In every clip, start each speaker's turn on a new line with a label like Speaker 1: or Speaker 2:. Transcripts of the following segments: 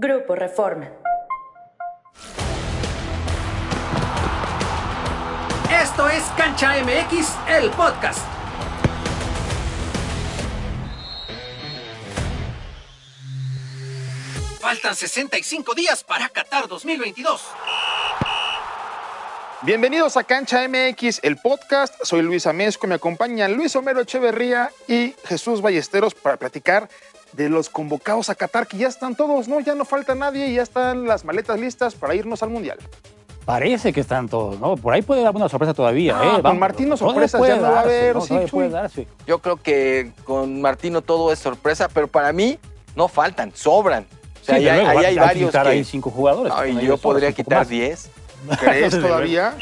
Speaker 1: Grupo Reforma.
Speaker 2: Esto es Cancha MX, el podcast. Faltan 65 días para Qatar 2022.
Speaker 3: Bienvenidos a Cancha MX, el podcast. Soy Luis Amesco, me acompañan Luis Homero Echeverría y Jesús Ballesteros para platicar de los convocados a Qatar, que ya están todos, ¿no? Ya no falta nadie y ya están las maletas listas para irnos al Mundial.
Speaker 4: Parece que están todos, ¿no? Por ahí puede dar una sorpresa todavía.
Speaker 3: Ah,
Speaker 4: ¿eh?
Speaker 3: con
Speaker 4: Vamos,
Speaker 3: Martino
Speaker 4: puede
Speaker 3: ya no va a haber,
Speaker 4: ¿no?
Speaker 3: sí,
Speaker 4: puede darse.
Speaker 5: Yo creo que con Martino todo es sorpresa, pero para mí no faltan, sobran. O sea,
Speaker 4: Sí,
Speaker 5: ahí,
Speaker 4: desde luego,
Speaker 5: ahí
Speaker 4: hay
Speaker 5: varios
Speaker 4: quitar
Speaker 5: que...
Speaker 4: ahí cinco jugadores.
Speaker 5: Ay, yo podría quitar. 10.
Speaker 3: ¿Crees todavía?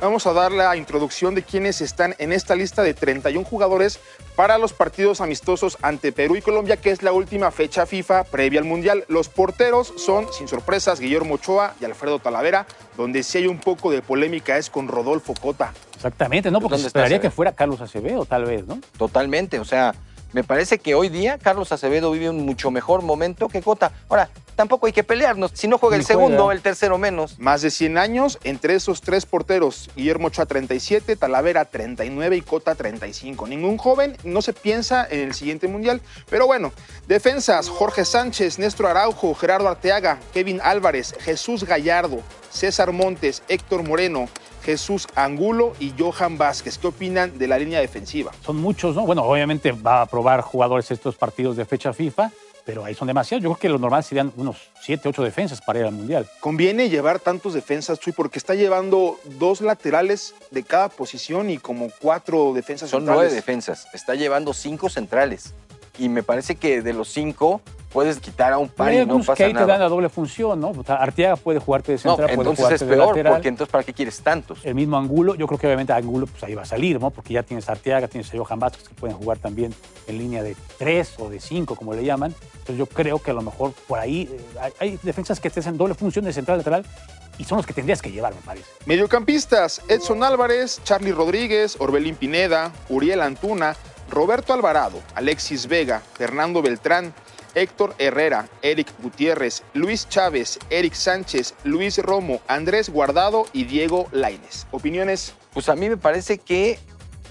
Speaker 3: Vamos a dar la introducción de quienes están en esta lista de 31 jugadores para los partidos amistosos ante Perú y Colombia, que es la última fecha FIFA previa al Mundial. Los porteros son, sin sorpresas, Guillermo Ochoa y Alfredo Talavera, donde sí hay un poco de polémica es con Rodolfo Cota.
Speaker 4: Exactamente, ¿no? Porque
Speaker 5: ¿Dónde
Speaker 4: se esperaría
Speaker 5: Acevedo?
Speaker 4: que fuera Carlos Acevedo, tal vez, ¿no?
Speaker 5: Totalmente, o sea, me parece que hoy día Carlos Acevedo vive un mucho mejor momento que Cota. Ahora, tampoco hay que pelearnos. Si no juega el segundo, el tercero menos.
Speaker 3: Más de 100 años entre esos tres porteros, Guillermo Ochoa 37, Talavera 39 y Cota 35. Ningún joven, no se piensa en el siguiente mundial. Pero bueno, defensas, Jorge Sánchez, Néstor Araujo, Gerardo Arteaga, Kevin Álvarez, Jesús Gallardo, César Montes, Héctor Moreno, Jesús Angulo y Johan Vázquez. ¿Qué opinan de la línea defensiva?
Speaker 4: Son muchos, ¿no? Bueno, obviamente va a probar jugadores estos partidos de fecha FIFA, pero ahí son demasiados. Yo creo que lo normal serían unos 7, 8 defensas para ir al Mundial.
Speaker 3: Conviene llevar tantos defensas, Chuy, porque está llevando dos laterales de cada posición y como cuatro defensas
Speaker 5: Son
Speaker 3: centrales.
Speaker 5: nueve defensas. Está llevando cinco centrales. Y me parece que de los cinco puedes quitar a un par
Speaker 4: Hay
Speaker 5: y no
Speaker 4: algunos
Speaker 5: pasa
Speaker 4: que ahí te dan
Speaker 5: nada.
Speaker 4: la doble función, ¿no? O sea, Arteaga puede jugarte de
Speaker 5: No,
Speaker 4: central, puede
Speaker 5: entonces
Speaker 4: jugarte
Speaker 5: es
Speaker 4: de
Speaker 5: peor,
Speaker 4: lateral.
Speaker 5: porque entonces ¿para qué quieres tantos?
Speaker 4: El mismo Angulo, yo creo que obviamente Angulo pues ahí va a salir, ¿no? Porque ya tienes a Arteaga, tienes a Johan Vázquez que pueden jugar también en línea de tres o de cinco, como le llaman. Entonces yo creo que a lo mejor por ahí eh, hay, hay defensas que te hacen doble función de central lateral y son los que tendrías que llevar, me parece.
Speaker 3: Mediocampistas, Edson Álvarez, Charlie Rodríguez, Orbelín Pineda, Uriel Antuna, Roberto Alvarado, Alexis Vega, Fernando Beltrán, Héctor Herrera, Eric Gutiérrez, Luis Chávez, Eric Sánchez, Luis Romo, Andrés Guardado y Diego Laines. ¿Opiniones?
Speaker 5: Pues a mí me parece que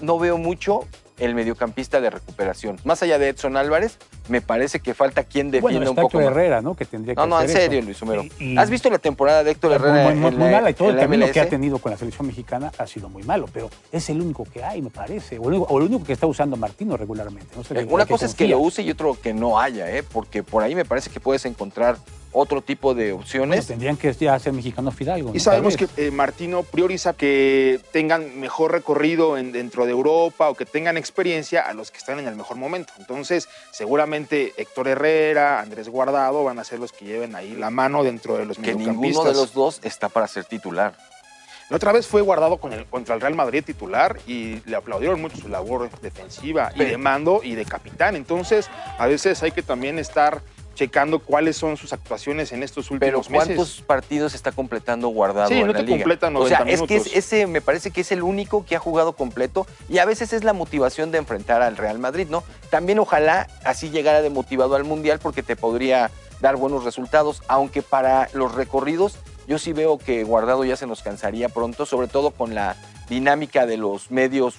Speaker 5: no veo mucho el mediocampista de recuperación. Más allá de Edson Álvarez, me parece que falta quien defienda
Speaker 4: Bueno,
Speaker 5: un poco
Speaker 4: Héctor. Herrera, ¿no? Que tendría
Speaker 5: No,
Speaker 4: que
Speaker 5: no, en
Speaker 4: hacer
Speaker 5: serio,
Speaker 4: eso.
Speaker 5: Luis Homero.
Speaker 4: Y- y-
Speaker 5: ¿Has visto la temporada de Héctor Herrera
Speaker 4: muy,
Speaker 5: en,
Speaker 4: muy,
Speaker 5: en
Speaker 4: muy
Speaker 5: la-
Speaker 4: mala y todo
Speaker 5: en
Speaker 4: el camino que ha tenido con la selección mexicana ha sido muy malo, pero es el único que hay, me parece, o el único, o el único que está usando Martino regularmente. No sé
Speaker 5: Eh,
Speaker 4: en
Speaker 5: Una cosa es que lo use y otro que no haya, ¿eh? porque por ahí me parece que puedes encontrar otro tipo de
Speaker 4: Bueno,
Speaker 5: opciones.
Speaker 4: tendrían que ya ser mexicanos Fidalgo.
Speaker 3: Y
Speaker 4: ¿no?
Speaker 3: sabemos que eh, Martino prioriza que tengan mejor recorrido en- dentro de Europa o que tengan experiencia a los que están en el mejor momento. Entonces, seguramente Héctor Herrera, Andrés Guardado van a ser los que lleven ahí la mano dentro de los
Speaker 5: que ninguno de los dos está para ser titular.
Speaker 3: La otra vez fue guardado con el, contra el Real Madrid titular y le aplaudieron mucho su labor defensiva y de mando y de capitán. Entonces, a veces hay que también estar checando cuáles son sus actuaciones en estos
Speaker 5: Pero
Speaker 3: últimos
Speaker 5: ¿cuántos
Speaker 3: meses.
Speaker 5: partidos está completando guardado
Speaker 3: Sí,
Speaker 5: en
Speaker 3: no
Speaker 5: la
Speaker 3: te
Speaker 5: liga?
Speaker 3: completa
Speaker 5: O sea,
Speaker 3: 90
Speaker 5: es que es- ese me parece que es el único que ha jugado completo y a veces es la motivación de enfrentar al Real Madrid, ¿no? También ojalá así llegara de motivado al Mundial porque te podría dar buenos resultados, aunque para los recorridos yo sí veo que Guardado ya se nos cansaría pronto, sobre todo con la dinámica de los medios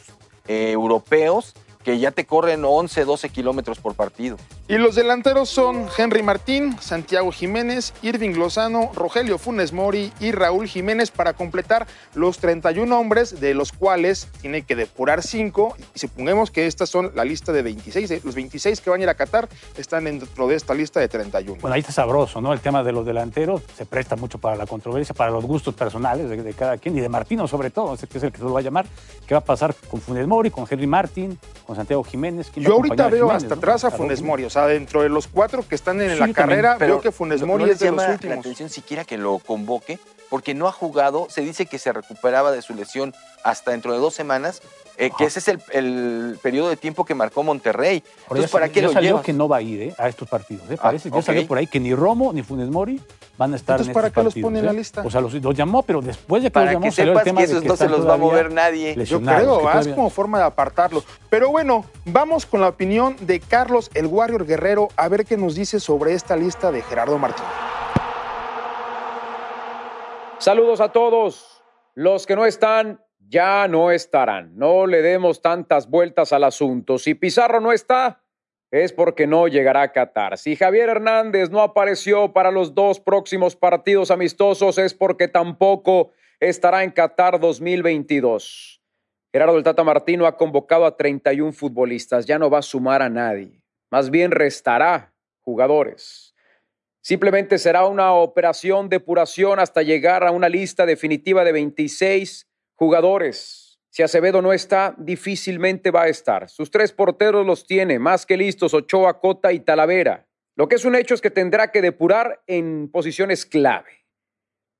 Speaker 5: eh, europeos que ya te corren 11, 12 kilómetros por partido.
Speaker 3: Y los delanteros son Henry Martín, Santiago Jiménez, Irving Lozano, Rogelio Funes Mori y Raúl Jiménez para completar los 31 hombres, de los cuales tiene que depurar 5. Y supongamos que estas son la lista de 26. ¿eh? Los 26 que van a ir a Qatar están dentro de esta lista de 31.
Speaker 4: Bueno, ahí está sabroso, ¿no? El tema de los delanteros se presta mucho para la controversia, para los gustos personales de, de cada quien y de Martino sobre todo, ese que es el que se lo va a llamar. ¿Qué va a pasar con Funes Mori, con Henry Martin, con Santiago Jiménez? ¿Quién va
Speaker 3: Yo ahorita veo
Speaker 4: Jiménez,
Speaker 3: hasta
Speaker 4: no?
Speaker 3: atrás a Funes. Mori. O sea, dentro de los cuatro que están en
Speaker 4: Sí,
Speaker 3: la carrera, veo que Funes Mori
Speaker 5: no
Speaker 3: es de los
Speaker 5: llama la
Speaker 3: últimos.
Speaker 5: atención siquiera que lo convoque, porque no ha jugado. Se dice que se recuperaba de su lesión hasta dentro de dos semanas, eh, que ese es el, el periodo de tiempo que marcó Monterrey.
Speaker 4: Ahora,
Speaker 5: Entonces,
Speaker 4: ya
Speaker 5: ¿para qué
Speaker 4: ya
Speaker 5: lo
Speaker 4: salió
Speaker 5: llevas?
Speaker 4: que no va a ir ¿eh? a estos partidos. ¿eh?
Speaker 5: Ah,
Speaker 4: Parece, ya
Speaker 5: ok.
Speaker 4: salió por ahí que ni Romo ni Funes Mori van a estar
Speaker 3: Entonces,
Speaker 4: en
Speaker 3: ¿para qué los pone en la
Speaker 4: ¿eh?
Speaker 3: lista?
Speaker 4: O sea, los, llamó, pero después de que
Speaker 5: para
Speaker 4: los llamó
Speaker 5: que
Speaker 4: salió
Speaker 5: que esos no se los va a mover nadie.
Speaker 3: Yo creo, vas
Speaker 4: todavía...
Speaker 3: como forma de apartarlos. Pero bueno, vamos con la opinión de Carlos el Warrior Guerrero a ver qué nos dice sobre esta lista de Gerardo Martín.
Speaker 1: Saludos a todos. Los que no están ya no estarán. No le demos tantas vueltas al asunto. Si Pizarro no está, es porque no llegará a Qatar. Si Javier Hernández no apareció para los dos próximos partidos amistosos, es porque tampoco estará en Qatar 2022. Gerardo del Tata Martino ha convocado a 31 futbolistas. Ya no va a sumar a nadie. Más bien restará jugadores. Simplemente será una operación de depuración hasta llegar a una lista definitiva de 26 jugadores. Si Acevedo no está, difícilmente va a estar. Sus tres porteros los tiene, más que listos, Ochoa, Cota y Talavera. Lo que es un hecho es que tendrá que depurar en posiciones clave.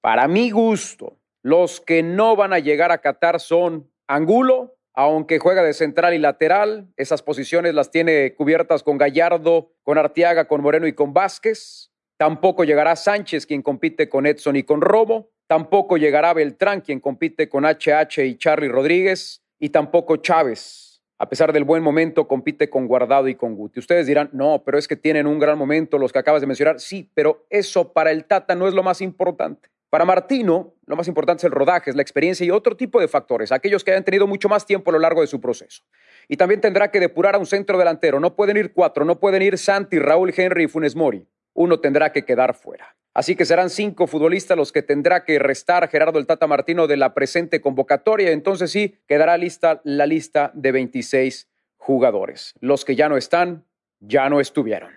Speaker 1: Para mi gusto, los que no van a llegar a Qatar son Angulo, aunque juega de central y lateral, esas posiciones las tiene cubiertas con Gallardo, con Artiaga, con Moreno y con Vázquez. Tampoco llegará Sánchez, quien compite con Edson y con Robo. Tampoco llegará Beltrán, quien compite con HH y Charlie Rodríguez. Y tampoco Chávez. A pesar del buen momento, compite con Guardado y con Guti. Ustedes dirán, no, pero es que tienen un gran momento los que acabas de mencionar. Sí, pero eso para el Tata no es lo más importante. Para Martino, lo más importante es el rodaje, es la experiencia y otro tipo de factores, aquellos que hayan tenido mucho más tiempo a lo largo de su proceso. Y también tendrá que depurar a un centro delantero. No pueden ir cuatro, no pueden ir Santi, Raúl Henry y Funes Mori. Uno tendrá que quedar fuera. Así que serán cinco futbolistas los que tendrá que restar Gerardo el Tata Martino de la presente convocatoria. Entonces sí, quedará lista la lista de 26 jugadores. Los que ya no están, ya no estuvieron.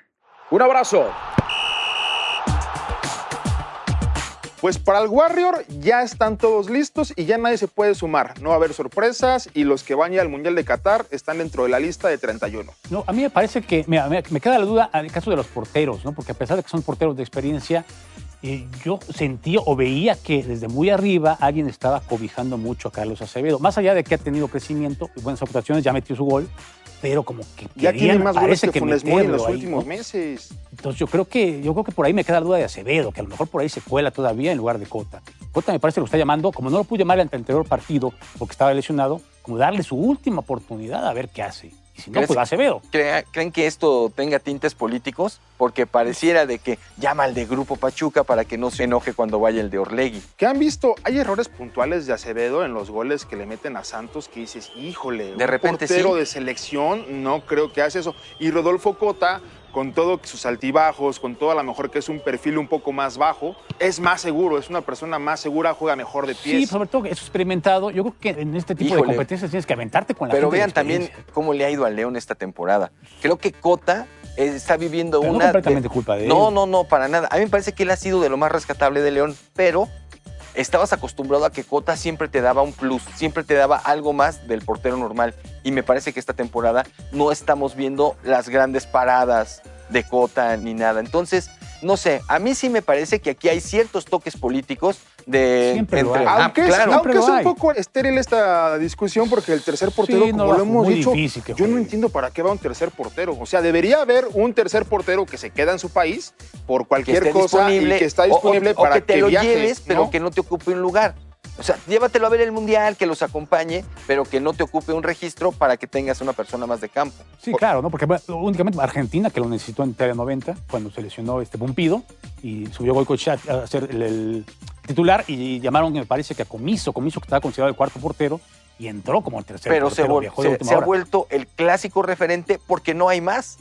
Speaker 1: Un abrazo.
Speaker 3: Pues para el Warrior ya están todos listos y ya nadie se puede sumar. No va a haber sorpresas y los que van ya al Mundial de Qatar están dentro de la lista de 31.
Speaker 4: No, a mí me parece que me, queda la duda en el caso de los porteros, ¿no? Porque a pesar de que son porteros de experiencia, eh, yo sentí o veía que desde muy arriba alguien estaba cobijando mucho a Carlos Acevedo. Más allá de que ha tenido crecimiento y buenas aportaciones, ya metió su gol, pero como que
Speaker 3: Ya tiene
Speaker 4: querían,
Speaker 3: más
Speaker 4: parece
Speaker 3: que, Funes Mori en los
Speaker 4: ahí,
Speaker 3: últimos
Speaker 4: ¿no?
Speaker 3: meses.
Speaker 4: Entonces yo creo que yo creo que por ahí me queda la duda de Acevedo, que a lo mejor por ahí se cuela todavía en lugar de Cota. Cota me parece que lo está llamando, como no lo pude llamar ante el anterior partido porque estaba lesionado, como darle su última oportunidad a ver qué hace. Y si no,
Speaker 5: ¿Crees-
Speaker 4: pues Acevedo.
Speaker 5: ¿Creen que esto tenga tintes políticos? Porque pareciera de que llama al de Grupo Pachuca para que no se enoje cuando vaya el de Orlegui.
Speaker 3: ¿Qué han visto? Hay errores puntuales de Acevedo en los goles que le meten a Santos que dices, híjole,
Speaker 5: De repente
Speaker 3: un portero
Speaker 5: sí.
Speaker 3: de selección no creo que hace eso. Y Rodolfo Cota, con todo sus altibajos, con todo a lo mejor que es un perfil un poco más bajo, es más seguro, es una persona más segura, juega mejor de
Speaker 4: Sí,
Speaker 3: pies.
Speaker 4: sobre todo es experimentado. Yo creo que en este tipo de competencias tienes que aventarte con la
Speaker 5: Pero
Speaker 4: gente de
Speaker 5: vean también cómo le ha ido al León esta temporada. Creo que Cota eh, está viviendo
Speaker 4: Pero no
Speaker 5: una...
Speaker 4: completamente culpa de él.
Speaker 5: No, no, no, para nada. A mí me parece que él ha sido de lo más rescatable de León, pero estabas acostumbrado a que Cota siempre te daba un plus, siempre te daba algo más del portero normal. Y me parece que esta temporada no estamos viendo las grandes paradas de Cota ni nada. Entonces, no sé, a mí sí me parece que aquí hay ciertos toques políticos de...
Speaker 4: Siempre lo hay.
Speaker 5: Ah,
Speaker 3: Aunque, es,
Speaker 5: claro.
Speaker 3: aunque es un
Speaker 4: hay.
Speaker 3: poco estéril esta discusión porque el tercer portero,
Speaker 4: Sí, no,
Speaker 3: como lo hemos
Speaker 4: muy
Speaker 3: dicho,
Speaker 4: difícil que
Speaker 3: yo no entiendo para qué va un tercer portero. O sea, debería haber un tercer portero que se queda en su país por cualquier cosa
Speaker 5: disponible,
Speaker 3: y que está
Speaker 5: o- o-
Speaker 3: disponible
Speaker 5: o,
Speaker 3: para
Speaker 5: que te lo
Speaker 3: viaje,
Speaker 5: lleves, pero que no te ocupe un lugar. O sea, llévatelo a ver el mundial, que los acompañe, pero que no te ocupe un registro para que tengas una persona más de campo.
Speaker 4: Sí, claro, ¿no? Porque bueno, únicamente Argentina, que lo necesitó en Italia 90, cuando se lesionó este Pumpido, y subió Goicoechea a ser el, el titular, y llamaron, me parece que a Comiso, Comiso que estaba considerado el cuarto portero, y entró como el tercer
Speaker 5: pero
Speaker 4: portero,
Speaker 5: vol-
Speaker 4: viajó de
Speaker 5: se- se ha vuelto el clásico referente porque no hay más.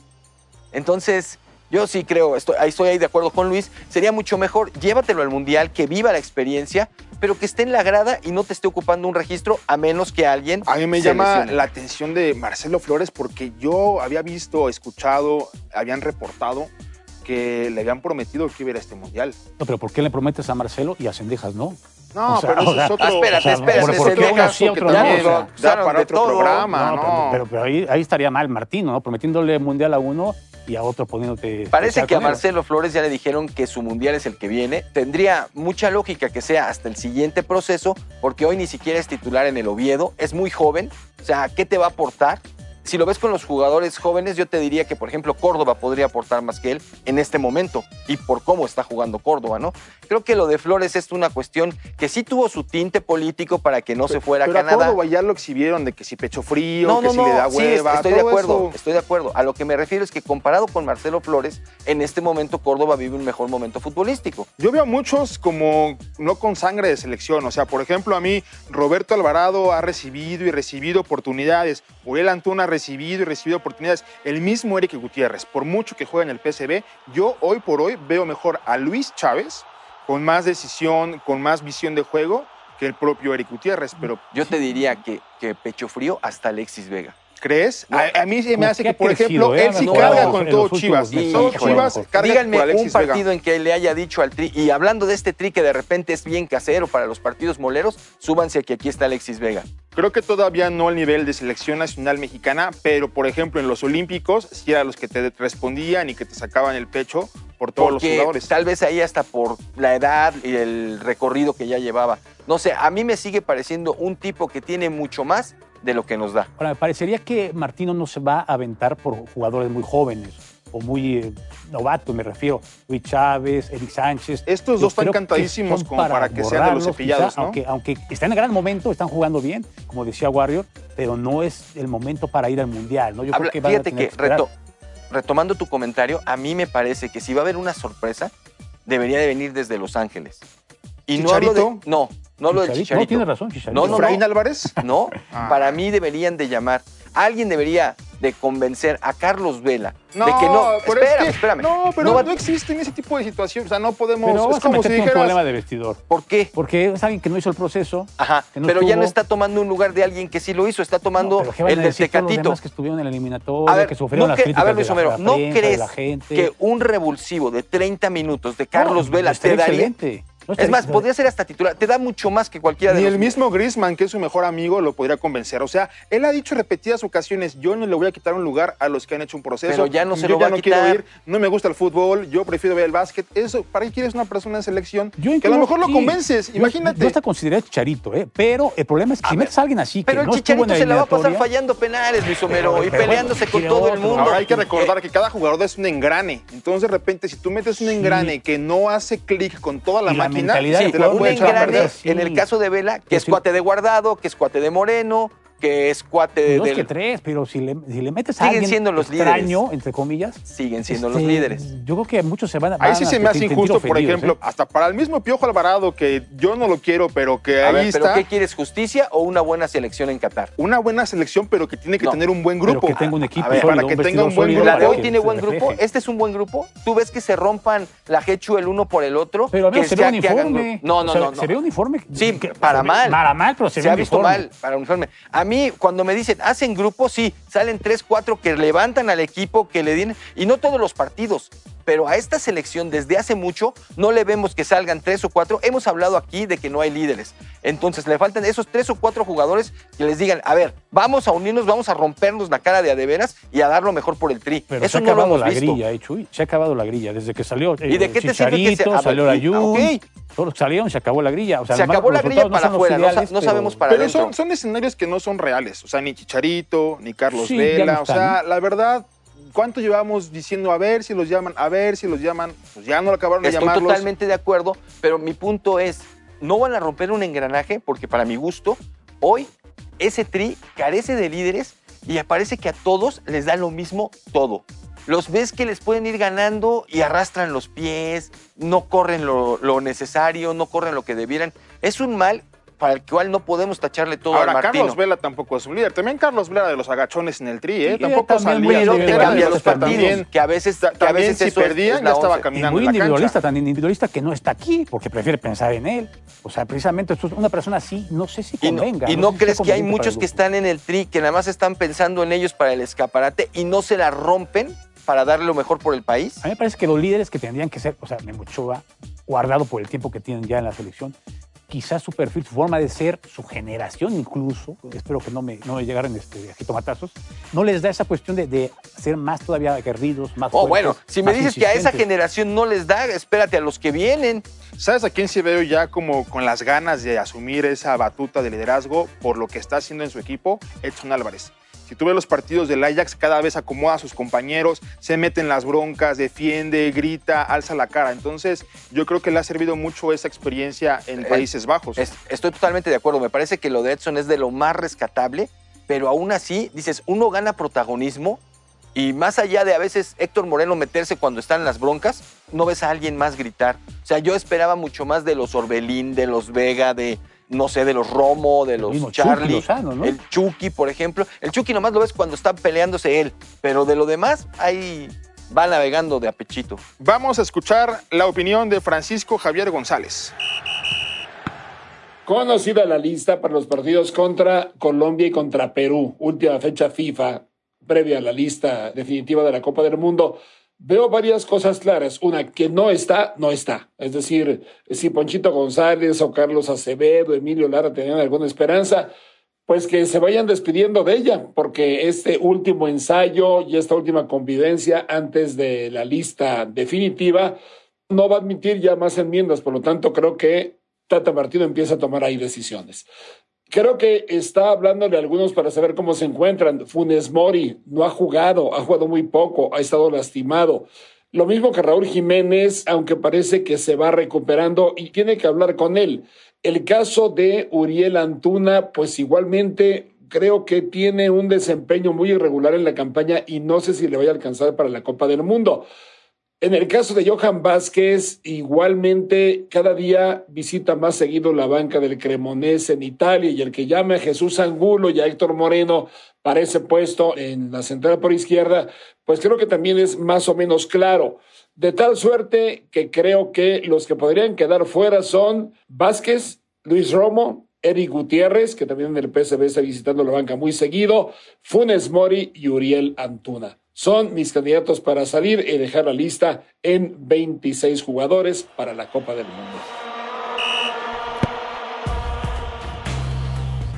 Speaker 5: Entonces, yo sí creo, estoy, ahí estoy ahí de acuerdo con Luis, sería mucho mejor llévatelo al mundial, que viva la experiencia, pero que esté en la grada y no te esté ocupando un registro a menos que alguien
Speaker 3: A mí me
Speaker 5: se
Speaker 3: llama
Speaker 5: lesione.
Speaker 3: la atención de Marcelo Flores porque yo había visto, escuchado, habían reportado que le habían prometido que iba a ir a este mundial.
Speaker 4: No, pero ¿por qué le prometes a Marcelo y a Cendejas no?
Speaker 3: No,
Speaker 4: O sea,
Speaker 3: pero eso
Speaker 4: o sea,
Speaker 3: es otro,
Speaker 5: espérate, espérate,
Speaker 3: ese es
Speaker 5: ¿por qué
Speaker 3: otro
Speaker 5: uno
Speaker 3: caso
Speaker 4: sí,
Speaker 3: que también
Speaker 4: no?
Speaker 3: Da para otro
Speaker 5: todo.
Speaker 3: programa,
Speaker 4: no,
Speaker 3: ¿no?
Speaker 4: pero, pero- pero ahí, ahí estaría mal Martino, ¿no? Prometiéndole mundial a uno y a otro poniéndote.
Speaker 5: Parece que a. Marcelo Flores ya le dijeron que su mundial es el que viene. Tendría mucha lógica que sea hasta el siguiente proceso, porque hoy ni siquiera es titular en el Oviedo, es muy joven. O sea, ¿qué te va a aportar? si lo ves con los jugadores jóvenes, yo te diría que, por ejemplo, Córdoba podría aportar más que él en este momento y por cómo está jugando Córdoba, ¿no? Creo que lo de Flores es una cuestión que sí tuvo su tinte político para que no se fuera
Speaker 3: Pero
Speaker 5: a Canadá.
Speaker 3: Córdoba ya lo exhibieron de que si pecho frío,
Speaker 5: No,
Speaker 3: que
Speaker 5: no,
Speaker 3: si
Speaker 5: no,
Speaker 3: le da
Speaker 5: sí,
Speaker 3: hueva.
Speaker 5: estoy de acuerdo,
Speaker 3: eso.
Speaker 5: estoy de acuerdo. A lo que me refiero es que comparado con Marcelo Flores, en este momento Córdoba vive un mejor momento futbolístico.
Speaker 3: Yo veo a muchos como no con sangre de selección. O sea, por ejemplo, a mí Roberto Alvarado ha recibido y recibido oportunidades. Uriel Antuna ha recibido y recibido oportunidades. El mismo Eric Gutiérrez, por mucho que juegue en el PSV, yo hoy por hoy veo mejor a Luis Chávez con más decisión, con más visión de juego que el propio Eric Gutiérrez. Pero,
Speaker 5: Yo te diría que, que pecho frío hasta Alexis Vega.
Speaker 3: ¿Crees?
Speaker 5: No.
Speaker 3: A, a mí se me hace
Speaker 4: que
Speaker 3: por
Speaker 4: crecido,
Speaker 3: ejemplo,
Speaker 4: ¿eh?
Speaker 3: él sí
Speaker 5: No,
Speaker 3: carga con todo Chivas.
Speaker 4: meses.
Speaker 3: Todo Chivas carga
Speaker 5: Díganme
Speaker 3: por
Speaker 5: un
Speaker 3: Vega.
Speaker 5: partido en que le haya dicho al Tri, y hablando de este Tri que de repente es bien casero para los partidos moleros, súbanse que aquí está Alexis Vega.
Speaker 3: Creo que todavía no al nivel de selección nacional mexicana, pero por ejemplo en los Olímpicos sí eran los que te respondían y que te sacaban el pecho por todos los jugadores.
Speaker 5: tal vez ahí hasta por la edad y el recorrido que ya llevaba. No sé, a mí me sigue pareciendo un tipo que tiene mucho más de lo que nos da.
Speaker 4: Ahora, me parecería que Martino no se va a aventar por jugadores muy jóvenes o muy eh, novatos, me refiero. Luis Chávez, Eric Sánchez.
Speaker 3: Estos dos están
Speaker 4: que
Speaker 3: cantadísimos como para que sean de los cepillados,
Speaker 4: quizá,
Speaker 3: ¿no?
Speaker 4: Aunque, aunque están en gran momento, están jugando bien, como decía Warrior, pero no es el momento para ir al Mundial. ¿no? Yo
Speaker 5: Habla-
Speaker 4: creo que van a
Speaker 5: fíjate
Speaker 4: tener
Speaker 5: que, reto- retomando tu comentario, a mí me parece que si va a haber una sorpresa, debería de venir desde Los Ángeles. Y no hablo de, no, no hablo del
Speaker 4: Chicharito. No, tiene razón, Chicharito.
Speaker 5: No, no,
Speaker 3: ¿Efraín Álvarez?
Speaker 5: No,
Speaker 3: Ah.
Speaker 5: para mí deberían de llamar. Alguien debería de convencer a Carlos Vela
Speaker 3: No,
Speaker 5: de que no.
Speaker 3: pero
Speaker 5: Espérame,
Speaker 3: es que-
Speaker 5: espérame.
Speaker 3: No, pero
Speaker 5: No
Speaker 3: no,
Speaker 5: va-
Speaker 3: existe ese tipo de situación. O sea, no podemos.
Speaker 4: Pero
Speaker 3: es como si
Speaker 4: en un
Speaker 3: dijeras.
Speaker 4: problema de vestidor.
Speaker 5: ¿Por qué?
Speaker 4: Porque es alguien que no hizo el proceso.
Speaker 5: Ajá,
Speaker 4: que no
Speaker 5: pero ya no está tomando un lugar de alguien que sí lo hizo, está tomando
Speaker 4: No, pero ¿qué van
Speaker 5: el del Tecatito.
Speaker 4: demás que estuvieron en el eliminatorio,
Speaker 5: A ver,
Speaker 4: que sufrieron
Speaker 5: ¿no
Speaker 4: las
Speaker 5: cre-
Speaker 4: críticas
Speaker 5: a ver, Luis Homero, ¿no crees que un revulsivo de 30 minutos de Carlos
Speaker 4: No,
Speaker 5: Vela te daría?
Speaker 4: excelente. No
Speaker 5: Es más, podría ser hasta titular. Te da mucho más que cualquiera de
Speaker 3: Ni
Speaker 5: los
Speaker 3: el mismo Griezmann, que es su mejor amigo, lo podría convencer. O sea, él ha dicho repetidas ocasiones, yo no le voy a quitar un lugar a los que han hecho un proceso.
Speaker 5: Pero ya no se
Speaker 3: yo
Speaker 5: lo
Speaker 3: ya
Speaker 5: va a
Speaker 3: no
Speaker 5: quitar.
Speaker 3: quiero ir, no me gusta el fútbol, yo prefiero ver el básquet. Eso, ¿para qué quieres una persona en selección?
Speaker 4: Yo
Speaker 3: que a lo mejor lo convences, imagínate.
Speaker 4: Yo hasta consideré a Chicharito, ¿eh? pero el problema es que
Speaker 5: A
Speaker 4: si
Speaker 5: ver,
Speaker 4: metes a alguien así
Speaker 5: Pero
Speaker 4: que
Speaker 5: el
Speaker 4: no
Speaker 5: Chicharito se la va a pasar fallando penales, Luis Homero,
Speaker 4: Pero-
Speaker 5: y
Speaker 4: pero bueno,
Speaker 5: peleándose con todo el mundo.
Speaker 3: Ahora hay que recordar que cada jugador es un engrane. Entonces, de repente, si tú metes un
Speaker 4: Sí.
Speaker 3: engrane que no hace clic con toda la máquina,
Speaker 4: mentalidad
Speaker 3: sí,
Speaker 5: un engrane.
Speaker 4: Sí.
Speaker 5: en el caso de Vela, que es
Speaker 4: sí.
Speaker 5: cuate de Guardado, que es cuate de Moreno, que es cuate de,
Speaker 4: dos que
Speaker 5: del-
Speaker 4: tres, pero si le, si le metes a
Speaker 5: Siguen
Speaker 4: alguien
Speaker 5: siendo los
Speaker 4: extraño, entre comillas,
Speaker 5: siguen siendo
Speaker 4: este,
Speaker 5: los líderes.
Speaker 4: Yo creo que muchos se van a
Speaker 3: Ahí sí
Speaker 4: a
Speaker 3: se me hace injusto, por
Speaker 4: ofendidos,
Speaker 3: ejemplo,
Speaker 4: ¿eh?
Speaker 3: hasta para el mismo Piojo Alvarado, que yo no lo quiero, pero que
Speaker 5: A
Speaker 3: ahí
Speaker 5: ver, ¿pero
Speaker 3: está.
Speaker 5: qué quieres? ¿Justicia o una buena selección en Qatar?
Speaker 3: Una buena selección, pero que tiene que
Speaker 5: No,
Speaker 3: tener un buen
Speaker 4: Pero
Speaker 3: grupo.
Speaker 4: que tenga un equipo
Speaker 5: a ver,
Speaker 4: sólido,
Speaker 3: para que tenga un buen grupo.
Speaker 5: La de hoy
Speaker 4: que
Speaker 5: tiene
Speaker 4: se
Speaker 5: buen grupo. ¿Este es un buen grupo? ¿Tú ves que se rompan la Hechu el uno por el otro?
Speaker 4: Pero
Speaker 5: que
Speaker 4: se ve
Speaker 5: que hagan
Speaker 4: uniforme.
Speaker 5: No, no,
Speaker 4: Se-
Speaker 5: no.
Speaker 4: Se ve uniforme.
Speaker 5: Sí,
Speaker 4: Que-
Speaker 5: para
Speaker 4: se
Speaker 5: mal.
Speaker 4: Para mal, pero se,
Speaker 5: se
Speaker 4: ve
Speaker 5: ha visto
Speaker 4: uniforme.
Speaker 5: mal para uniforme. A mí, cuando me dicen, hacen grupo, sí, salen tres, cuatro que levantan al equipo, que le den, y no todos los partidos. Pero a esta selección desde hace mucho no le vemos que salgan tres o cuatro. Hemos hablado aquí de que no hay líderes. Entonces le faltan esos tres o cuatro jugadores que les digan, a ver, vamos a unirnos, vamos a rompernos la cara de a de veras y a dar lo mejor por el tri.
Speaker 4: Pero
Speaker 5: Eso
Speaker 4: se ha
Speaker 5: no lo hemos
Speaker 4: la
Speaker 5: visto.
Speaker 4: grilla, eh, Chuy. Se ha acabado la grilla. Desde que salió eh,
Speaker 5: ¿Y de qué te sirve que se- a ver,
Speaker 4: salió la
Speaker 5: y-
Speaker 4: Jun,
Speaker 5: ok.
Speaker 4: Todos salieron, se acabó la grilla. O sea,
Speaker 5: Se acabó la grilla para
Speaker 4: los
Speaker 5: afuera, no
Speaker 4: ideales,
Speaker 5: no sabemos para
Speaker 3: Pero son, son escenarios que no son reales. O sea, ni Chicharito, ni Carlos
Speaker 4: Sí,
Speaker 3: Vela.
Speaker 4: no
Speaker 3: o sea, la verdad, ¿cuánto llevamos diciendo a ver si los llaman, a ver si los llaman? Pues ya no lo acabaron de
Speaker 5: Estoy
Speaker 3: llamarlos.
Speaker 5: totalmente de acuerdo, pero mi punto es, no van a romper un engranaje porque para mi gusto, hoy ese tri carece de líderes y parece que a todos les da lo mismo todo. Los ves que les pueden ir ganando y arrastran los pies, no corren lo, lo necesario, no corren lo que debieran. Es un mal para el cual no podemos tacharle todo
Speaker 3: Ahora,
Speaker 5: al Martino.
Speaker 3: Carlos Vela tampoco es un líder. También Carlos Vela de los agachones en el tri, ¿eh?
Speaker 4: Sí,
Speaker 3: tampoco
Speaker 4: también
Speaker 3: salía.
Speaker 5: pero te cambia los
Speaker 3: También-
Speaker 5: partidos, que a veces, que a
Speaker 3: también
Speaker 5: veces
Speaker 3: si perdían, ya estaba.
Speaker 4: Y
Speaker 3: caminando
Speaker 4: muy
Speaker 3: en la
Speaker 4: individualista,
Speaker 3: cancha.
Speaker 4: tan individualista que no está aquí porque prefiere pensar en él. O sea, precisamente esto es una persona así, no sé si
Speaker 5: Y no,
Speaker 4: convenga.
Speaker 5: y
Speaker 4: sé
Speaker 5: no
Speaker 4: si
Speaker 5: crees que hay muchos que están en el tri, que nada más están pensando en ellos para el escaparate y no se la rompen para darle lo mejor por el país?
Speaker 4: A mí me parece que los líderes que tendrían que ser, o sea, Memo Ochoa, guardado por el tiempo que tienen ya en la selección, quizás su perfil, su forma de ser, su generación incluso, espero que no me, no me llegaran este, aquí tomatazos, no les da esa cuestión de, de ser más todavía aguerridos, más
Speaker 5: Oh,
Speaker 4: fuertes,
Speaker 5: bueno, si me dices que a esa generación no les da, espérate a los que vienen.
Speaker 3: ¿Sabes a quién sí veo ya como con las ganas de asumir esa batuta de liderazgo por lo que está haciendo en su equipo? Edson Álvarez. Si tú ves los partidos del Ajax, cada vez acomoda a sus compañeros, se mete en las broncas, defiende, grita, alza la cara. Entonces, yo creo que le ha servido mucho esa experiencia en
Speaker 5: Eh,
Speaker 3: Países Bajos.
Speaker 5: Es- estoy totalmente de acuerdo. Me parece que lo de Edson es de lo más rescatable, pero aún así, dices, uno gana protagonismo y más allá de a veces Héctor Moreno meterse cuando están en las broncas, no ves a alguien más gritar. O sea, yo esperaba mucho más de los Orbelín, de los Vega, de no sé, de los Romo, de los
Speaker 4: Chucky
Speaker 5: Charlie,
Speaker 4: Lozano, ¿no?
Speaker 5: el Chucky, por ejemplo. El Chucky nomás lo ves cuando está peleándose él, pero de lo demás, ahí va navegando de apechito.
Speaker 3: Vamos a escuchar la opinión de Francisco Javier González.
Speaker 6: Conocida la lista para los partidos contra Colombia y contra Perú, última fecha FIFA, previa a la lista definitiva de la Copa del Mundo. Veo varias cosas claras. Una, que no está, no está. Es decir, si Ponchito González o Carlos Acevedo, Emilio Lara tenían alguna esperanza, pues que se vayan despidiendo de ella, porque este último ensayo y esta última convivencia antes de la lista definitiva no va a admitir ya más enmiendas. Por lo tanto, creo que Tata Martino empieza a tomar ahí decisiones. Creo que está hablándole a algunos para saber cómo se encuentran. Funes Mori no ha jugado, ha jugado muy poco, ha estado lastimado. Lo mismo que Raúl Jiménez, aunque parece que se va recuperando y tiene que hablar con él. El caso de Uriel Antuna, pues igualmente creo que tiene un desempeño muy irregular en la campaña y no sé si le vaya a alcanzar para la Copa del Mundo. En el caso de Johan Vázquez, igualmente cada día visita más seguido la banca del Cremonese en Italia y el que llame a Jesús Angulo y a Héctor Moreno para ese puesto en la central por izquierda, pues creo que también es más o menos claro. De tal suerte que creo que los que podrían quedar fuera son Vázquez, Luis Romo, Eric Gutiérrez, que también en el PSV está visitando la banca muy seguido, Funes Mori y Uriel Antuna. Son mis candidatos para salir y dejar la lista en 26 jugadores para la Copa del Mundo.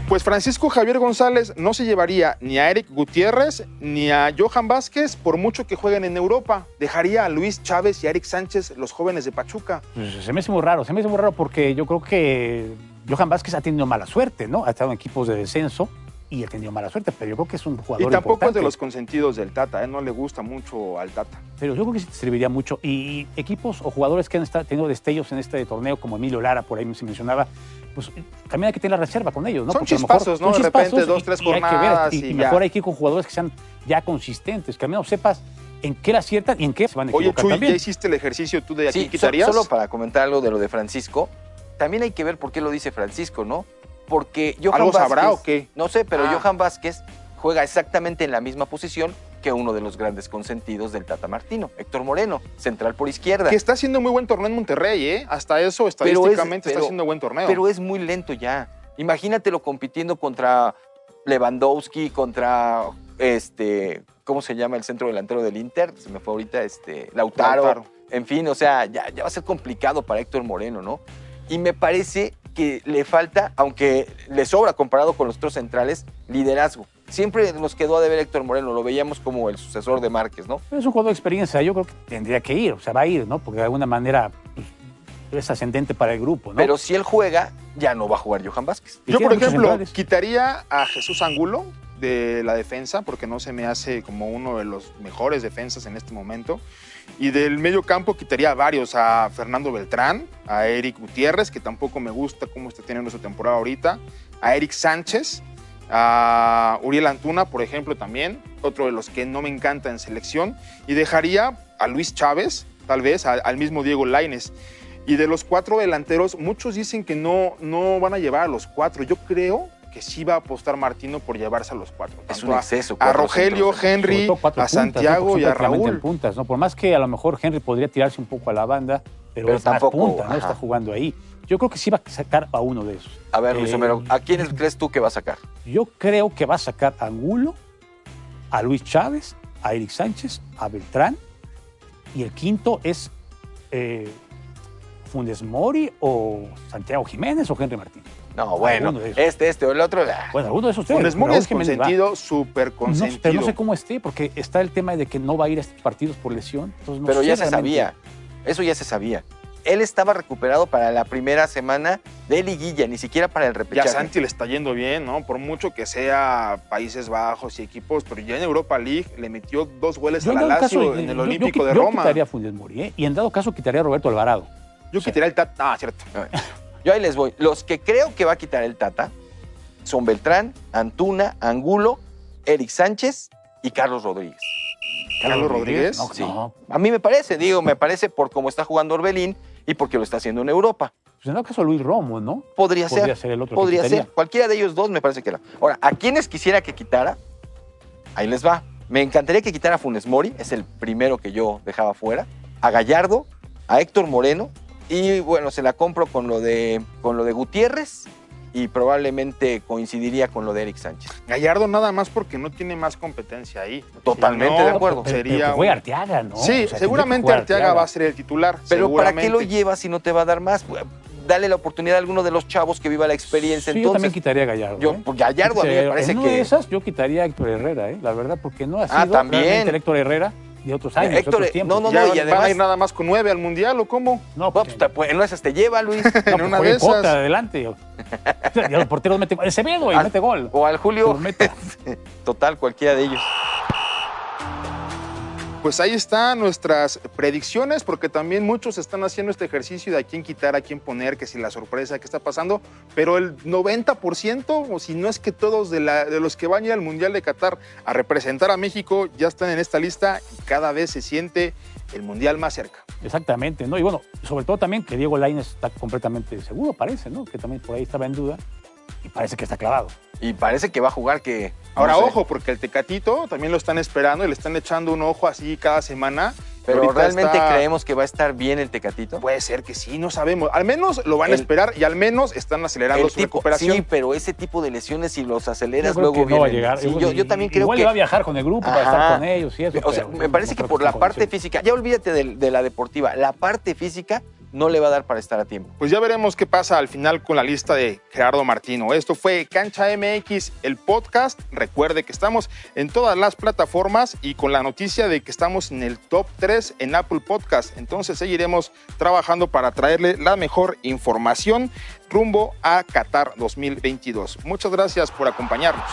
Speaker 3: Pues Francisco Javier González no se llevaría ni a Eric Gutiérrez ni a Johan Vázquez por mucho que jueguen en Europa. Dejaría a Luis Chávez y a Eric Sánchez, los jóvenes de Pachuca.
Speaker 4: Pues se me hace muy raro, se me hace muy raro porque yo creo que Johan Vázquez ha tenido mala suerte, ¿no? Ha estado en equipos de descenso y ha tenido mala suerte, pero yo creo que es un jugador
Speaker 3: Y tampoco es de los consentidos del Tata, ¿eh? no le gusta mucho al Tata.
Speaker 4: Pero yo creo que sí te serviría mucho. Y equipos o jugadores que han estado tenido destellos en este torneo, como Emilio Lara, por ahí se mencionaba, pues también hay que tener la reserva con ellos, ¿no?
Speaker 3: Son
Speaker 4: Porque
Speaker 3: chispazos, ¿no?
Speaker 4: son
Speaker 3: De repente,
Speaker 4: chispazos
Speaker 3: dos,
Speaker 4: y-
Speaker 3: tres
Speaker 4: y hay que ver, y,
Speaker 3: y
Speaker 4: y
Speaker 3: ya.
Speaker 4: mejor hay que ir con jugadores que sean ya consistentes, que al menos sepas en qué la aciertan y en qué se van a
Speaker 3: Oye,
Speaker 4: equivocar
Speaker 3: Chuy,
Speaker 4: también.
Speaker 3: ¿ya hiciste el ejercicio tú de aquí
Speaker 5: Sí, so-
Speaker 3: quitarías?
Speaker 5: solo para comentar algo de lo de Francisco, también hay que ver por qué lo dice Francisco, ¿no? Porque Johan
Speaker 3: ¿Algo sabrá
Speaker 5: Vázquez-
Speaker 3: o qué?
Speaker 5: No sé, pero
Speaker 3: Ah.
Speaker 5: Johan Vázquez juega exactamente en la misma posición que uno de los grandes consentidos del Tata Martino, Héctor Moreno, central por izquierda.
Speaker 3: Que está haciendo muy buen torneo en Monterrey, ¿eh? Hasta eso, estadísticamente, está
Speaker 5: pero-
Speaker 3: haciendo buen torneo.
Speaker 5: Pero es muy lento ya. Imagínatelo compitiendo contra Lewandowski, contra este, ¿cómo se llama el centro delantero del Inter? Se me fue ahorita, este, Lautaro.
Speaker 3: Lautaro.
Speaker 5: En fin, o sea, ya, ya va a ser complicado para Héctor Moreno, ¿no? Y me parece que le falta, aunque le sobra comparado con los otros centrales, liderazgo. Siempre nos quedó a deber Héctor Moreno, lo veíamos como el sucesor de Márquez, ¿no?
Speaker 4: Es un jugador de experiencia, yo creo que tendría que ir, o sea, va a ir, ¿no? Porque de alguna manera pues, es ascendente para el grupo, ¿no?
Speaker 5: Pero si él juega, ya no va a jugar Johan Vázquez.
Speaker 4: Y
Speaker 3: Yo, por ejemplo,
Speaker 4: centrales.
Speaker 3: quitaría a Jesús Angulo de la defensa, porque no se me hace como uno de los mejores defensas en este momento. Y del medio campo quitaría a varios, a Fernando Beltrán, a Eric Gutiérrez, que tampoco me gusta cómo está teniendo su temporada ahorita, a Eric Sánchez, a Uriel Antuna, por ejemplo, también, otro de los que no me encanta en selección, y dejaría a Luis Chávez, tal vez, al mismo Diego Laines. Y de los cuatro delanteros, muchos dicen que no, no van a llevar a los cuatro. Yo creo que sí va a apostar Martino por llevarse a los cuatro.
Speaker 5: Es un
Speaker 3: a-
Speaker 5: exceso.
Speaker 3: A,
Speaker 5: cuatro
Speaker 3: Rogelio, Henry, a
Speaker 4: puntas, ¿no?
Speaker 3: Santiago
Speaker 4: Porque
Speaker 3: y a Raúl.
Speaker 4: puntas, ¿no? Por más que a lo mejor Henry podría tirarse un poco a la banda, pero,
Speaker 5: Pero
Speaker 4: es más
Speaker 5: tampoco,
Speaker 4: punta, ¿no? Está jugando ahí. Yo creo que sí va a sacar a uno de esos.
Speaker 5: A ver, Luis
Speaker 4: Eh,
Speaker 5: Homero, ¿a quiénes crees tú que va a sacar?
Speaker 4: Yo creo que va a sacar a Angulo, a Luis Chávez, a Eric Sánchez, a Beltrán, y el quinto es eh, Funes Mori o Santiago Jiménez o Henry Martín.
Speaker 5: No, bueno, este, este o el otro. ah.
Speaker 4: Bueno, alguno de esos tres.
Speaker 3: Funes es
Speaker 4: va.
Speaker 3: consentido, súper
Speaker 4: No,
Speaker 3: consentido.
Speaker 4: pero no sé cómo esté, porque está el tema de que no va a ir a estos partidos por lesión. entonces no
Speaker 5: pero
Speaker 4: sé
Speaker 5: ya se sabía. Eso ya se sabía. él estaba recuperado para la primera semana de liguilla, ni siquiera para el
Speaker 3: Ya
Speaker 5: repechaje.
Speaker 3: Santi le está yendo bien, ¿no? Por mucho que sea Países Bajos y equipos, pero ya en Europa League le metió dos goles
Speaker 4: Yo
Speaker 3: a
Speaker 4: en
Speaker 3: la
Speaker 4: dado
Speaker 3: Lazio
Speaker 4: caso,
Speaker 3: en
Speaker 4: yo-
Speaker 3: el
Speaker 4: yo-
Speaker 3: Olímpico
Speaker 4: yo,
Speaker 3: de
Speaker 4: yo
Speaker 3: Roma.
Speaker 4: quitaría a Funes Mori, ¿eh? Y en dado caso quitaría a Roberto Alvarado.
Speaker 3: Yo quitaría el Tata. Ah, cierto.
Speaker 5: Yo ahí les voy. Los que creo que va a quitar el Tata son Beltrán, Antuna, Angulo, Eric Sánchez y Carlos Rodríguez.
Speaker 3: Carlos Rodríguez.
Speaker 4: No,
Speaker 5: Sí.
Speaker 4: no.
Speaker 5: A mí me parece, digo, me parece por cómo está jugando Orbelín y porque lo está haciendo en Europa.
Speaker 4: Pues en dado caso Luis Romo, ¿no?
Speaker 5: Podría,
Speaker 4: Podría
Speaker 5: ser.
Speaker 4: ser el otro
Speaker 5: Podría ser. Cualquiera de ellos dos me parece que era. Ahora, a quienes quisiera que quitara, ahí les va. Me encantaría que quitara a Funes Mori, es el primero que yo dejaba fuera. A Gallardo, a Héctor Moreno y bueno, se la compro con lo de, con lo de Gutiérrez y probablemente coincidiría con lo de Eric Sánchez.
Speaker 3: Gallardo nada más porque no tiene más competencia ahí.
Speaker 5: Totalmente
Speaker 3: Si no,
Speaker 5: de acuerdo.
Speaker 4: Pero-
Speaker 3: Sería
Speaker 4: pero fue Arteaga, ¿no? O
Speaker 3: Sí,
Speaker 4: sea,
Speaker 3: seguramente Arteaga va a ser el titular.
Speaker 5: Pero ¿para qué lo llevas si no te va a dar más? Dale la oportunidad a alguno de los chavos que viva la experiencia.
Speaker 4: Sí, yo también
Speaker 5: Entonces,
Speaker 4: quitaría a Gallardo.
Speaker 5: yo,
Speaker 4: ¿eh?
Speaker 5: pues, Gallardo a mí me parece
Speaker 4: en una de
Speaker 5: que...
Speaker 4: esas yo quitaría a Héctor Herrera, ¿eh? la verdad, porque no ha sido
Speaker 5: Ah, también.
Speaker 4: Héctor Herrera de otros años,
Speaker 5: Héctor,
Speaker 4: otros tiempos.
Speaker 5: no, no,
Speaker 3: Ya
Speaker 5: y
Speaker 3: van
Speaker 5: además-
Speaker 3: a ir nada más con nueve al Mundial, ¿o cómo?
Speaker 4: No,
Speaker 5: No,
Speaker 4: porque,
Speaker 5: pues, te- pues, en una de esas te lleva, Luis.
Speaker 4: no,
Speaker 3: en
Speaker 4: pues
Speaker 3: una de esas.
Speaker 4: Cota, adelante. Y los porteros y
Speaker 5: Ah,
Speaker 4: mete gol.
Speaker 5: O al Julio.
Speaker 4: Los mete.
Speaker 5: Total, cualquiera de ellos.
Speaker 3: Pues ahí están nuestras predicciones, porque también muchos están haciendo este ejercicio de a quién quitar, a quién poner, que si la sorpresa, qué está pasando, pero el 90%, o si no es que todos de, los que van a ir al Mundial de Qatar a representar a México ya están en esta lista y cada vez se siente el Mundial más cerca.
Speaker 4: Exactamente, ¿no? Y bueno, sobre todo también que Diego Lainez está completamente seguro, parece, ¿no? Que también por ahí estaba en duda y parece que está clavado.
Speaker 5: Y parece que va a jugar que.
Speaker 3: Ahora,
Speaker 5: no sé,
Speaker 3: ojo, porque el Tecatito también lo están esperando y le están echando un ojo así cada semana.
Speaker 5: Pero
Speaker 3: Ahorita
Speaker 5: realmente
Speaker 3: está-
Speaker 5: creemos que va a estar bien el Tecatito.
Speaker 3: Puede ser que sí, no sabemos. Al menos lo van a esperar y al menos están acelerando
Speaker 5: El
Speaker 3: su
Speaker 5: tipo,
Speaker 3: recuperación.
Speaker 5: sí, pero ese tipo de lesiones, si los aceleras,
Speaker 4: Yo creo
Speaker 5: luego
Speaker 4: que no va a llegar.
Speaker 5: Sí,
Speaker 4: Igual-
Speaker 5: yo, yo también creo
Speaker 4: igual
Speaker 5: que.
Speaker 4: va a viajar con el grupo para estar con ellos y eso.
Speaker 5: o sea,
Speaker 4: pero
Speaker 5: me
Speaker 4: no
Speaker 5: parece que por la parte física, ya olvídate de, de la deportiva, la parte física no le va a dar para estar a tiempo.
Speaker 3: Pues ya veremos qué pasa al final con la lista de Gerardo Martino. Esto fue Cancha MX, el podcast. Recuerde que estamos en todas las plataformas y con la noticia de que estamos en el top 3 en Apple Podcast. Entonces seguiremos trabajando para traerle la mejor información rumbo a Qatar 2022. Muchas gracias por acompañarnos.